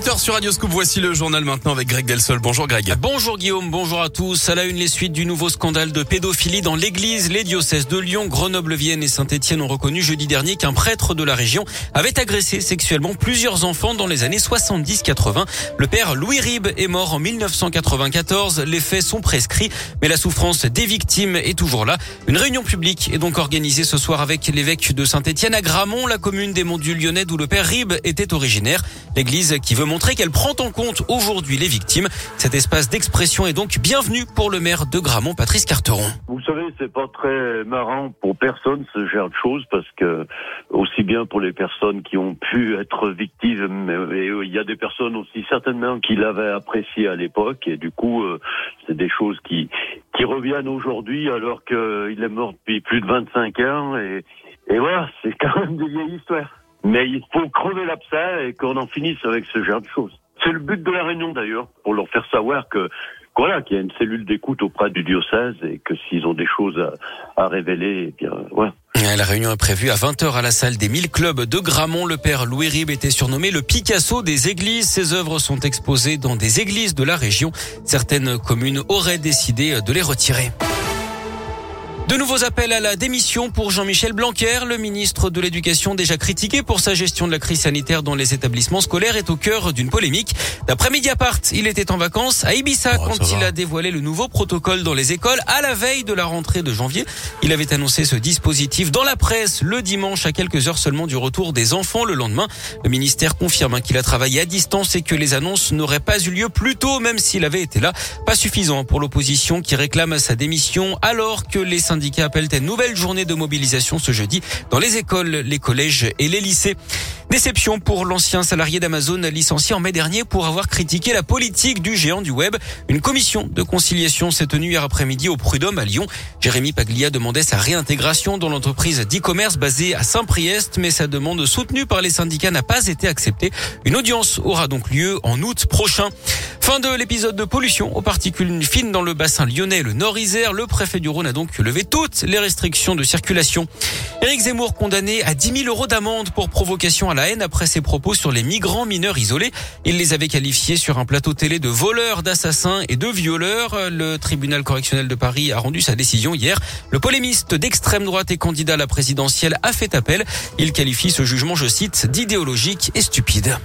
8h sur Radio Scoop, voici le journal maintenant avec Greg Delsol. Bonjour Greg. Bonjour Guillaume, bonjour à tous. À la une, les suites du nouveau scandale de pédophilie dans l'église. Les diocèses de Lyon, Grenoble, Vienne et Saint-Etienne ont reconnu jeudi dernier qu'un prêtre de la région avait agressé sexuellement plusieurs enfants dans les années 70-80. Le père Louis Ribes est mort en 1994. Les faits sont prescrits, mais la souffrance des victimes est toujours là. Une réunion publique est donc organisée ce soir avec l'évêque de Saint-Etienne à Gramont, la commune des Monts du Lyonnais d'où le père Ribes était originaire. L'église qui veut montrer qu'elle prend en compte aujourd'hui les victimes. Cet espace d'expression est donc bienvenu pour le maire de Gramont, Patrice Carteron. Vous savez, c'est pas très marrant pour personne ce genre de choses parce que aussi bien pour les personnes qui ont pu être victimes, mais il y a des personnes aussi certainement qui l'avaient apprécié à l'époque et du coup, euh, c'est des choses qui qui reviennent aujourd'hui alors qu'il est mort depuis plus de 25 ans et et voilà, c'est quand même des vieilles histoires. Mais il faut crever l'abcès et qu'on en finisse avec ce genre de choses. C'est le but de la réunion d'ailleurs, pour leur faire savoir que voilà, qu'il y a une cellule d'écoute auprès du diocèse et que s'ils ont des choses à, à révéler, eh bien voilà. La réunion est prévue à 20h à la salle des 1000 clubs de Gramont. Le père Louis Rib était surnommé le Picasso des églises. Ses œuvres sont exposées dans des églises de la région. Certaines communes auraient décidé de les retirer. De nouveaux appels à la démission pour Jean-Michel Blanquer, le ministre de l'Éducation déjà critiqué pour sa gestion de la crise sanitaire dans les établissements scolaires est au cœur d'une polémique. D'après Mediapart, il était en vacances à Ibiza Oh, quand il va. a dévoilé le nouveau protocole dans les écoles à la veille de la rentrée de janvier. Il avait annoncé ce dispositif dans la presse le dimanche à quelques heures seulement du retour des enfants le lendemain. Le ministère confirme hein, qu'il a travaillé à distance et que les annonces n'auraient pas eu lieu plus tôt même s'il avait été là. Pas suffisant pour l'opposition qui réclame sa démission alors que les syndicats appellent à une nouvelle journée de mobilisation ce jeudi dans les écoles, les collèges et les lycées. Déception pour l'ancien salarié d'Amazon licencié en mai dernier pour avoir critiqué la politique du géant du web. Une commission de conciliation s'est tenue hier après-midi au Prud'homme à Lyon. Jérémy Paglia demandait sa réintégration dans l'entreprise d'e-commerce basée à Saint-Priest, mais sa demande soutenue par les syndicats n'a pas été acceptée. Une audience aura donc lieu en août prochain. Fin de l'épisode de pollution aux particules fines dans le bassin lyonnais le Nord-Isère. Le préfet du Rhône a donc levé toutes les restrictions de circulation. Éric Zemmour condamné à 10 000 euros d'amende pour provocation à la haine après ses propos sur les migrants mineurs isolés. Il les avait qualifiés sur un plateau télé de voleurs, d'assassins et de violeurs. Le tribunal correctionnel de Paris a rendu sa décision hier. Le polémiste d'extrême droite et candidat à la présidentielle a fait appel. Il qualifie ce jugement, je cite, d'idéologique et stupide.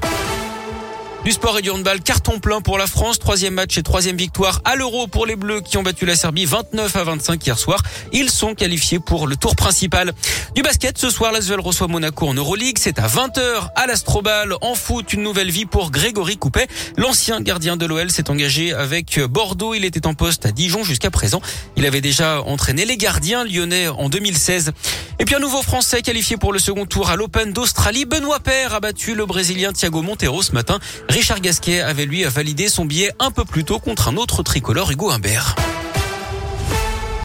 Du sport et du handball, carton plein pour la France. Troisième match et troisième victoire à l'Euro pour les Bleus qui ont battu la Serbie 29 à 25 hier soir. Ils sont qualifiés pour le tour principal. Du basket, ce soir, l'Asvel reçoit Monaco en Euroleague. C'est à 20h à l'Astrobal. En foot, une nouvelle vie pour Grégory Coupet. L'ancien gardien de l'OL s'est engagé avec Bordeaux. Il était en poste à Dijon jusqu'à présent. Il avait déjà entraîné les gardiens lyonnais en 2016. Et puis un nouveau Français qualifié pour le second tour à l'Open d'Australie. Benoît Paire a battu le Brésilien Thiago Monteiro ce matin. Richard Gasquet avait lui validé son billet un peu plus tôt contre un autre tricolore, Hugo Humbert.